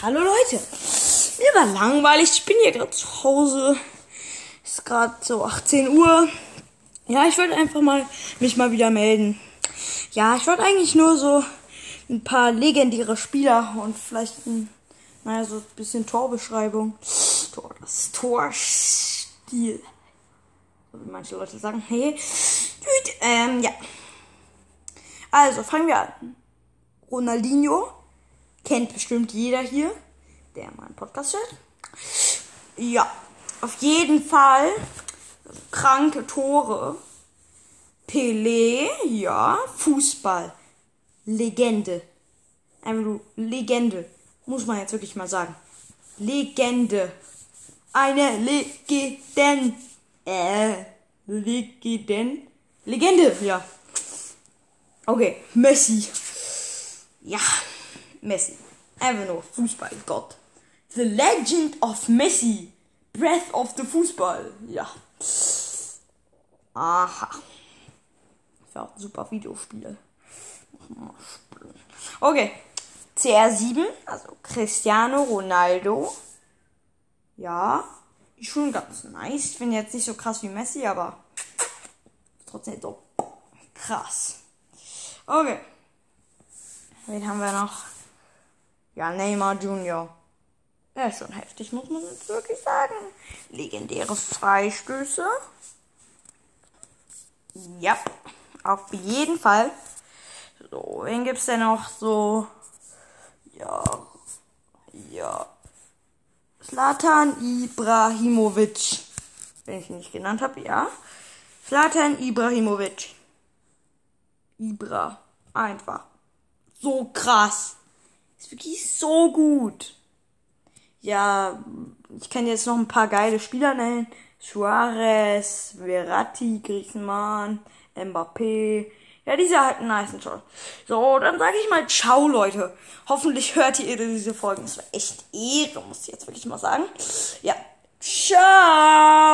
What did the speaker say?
Hallo Leute. Mir war langweilig. Ich bin hier gerade zu Hause. Ist gerade so 18 Uhr. Ja, ich wollte einfach mal mich mal wieder melden. Ja, ich wollte eigentlich nur so ein paar legendäre Spieler und vielleicht ein, naja, so ein bisschen Torbeschreibung. Tor, das Torstil. So wie manche Leute sagen. Hey. Gut, ähm, ja. Also, fangen wir an. Ronaldinho. Kennt bestimmt jeder hier, der meinen Podcast hört. Ja, auf jeden Fall. Kranke Tore. Pelé, ja. Fußball. Legende. Einfach nur Legende. Muss man jetzt wirklich mal sagen. Legende. Eine Legenden. Äh, Legenden. Legende, ja. Okay, Messi. Ja, Messi. Einfach nur Fußballgott. The Legend of Messi. Breath of the Fußball. Ja. Aha. Das war auch ein super Videospiel. Okay. CR7, also Cristiano Ronaldo. Ja. Ist schon ganz nice. Ich bin jetzt nicht so krass wie Messi, aber trotzdem so krass. Okay. Wen haben wir noch? Ja, Neymar Junior. Ja, ist schon heftig, muss man jetzt wirklich sagen. Legendäre Freistöße. Ja, auf jeden Fall. So, wen gibt's denn noch so? Ja, ja. Slatan Ibrahimovic. Wenn ich ihn nicht genannt habe, ja. Slatan Ibrahimovic. Ibra. Einfach. So krass. Ist wirklich so gut. Ja, ich kann jetzt noch ein paar geile Spieler nennen. Suarez, Verratti, Griezmann, Mbappé. Ja, diese halt einen nice Shot. So, dann sage ich mal ciao, Leute. Hoffentlich hört ihr diese Folgen. Das war echt Ehre, muss ich jetzt wirklich mal sagen. Ja, ciao.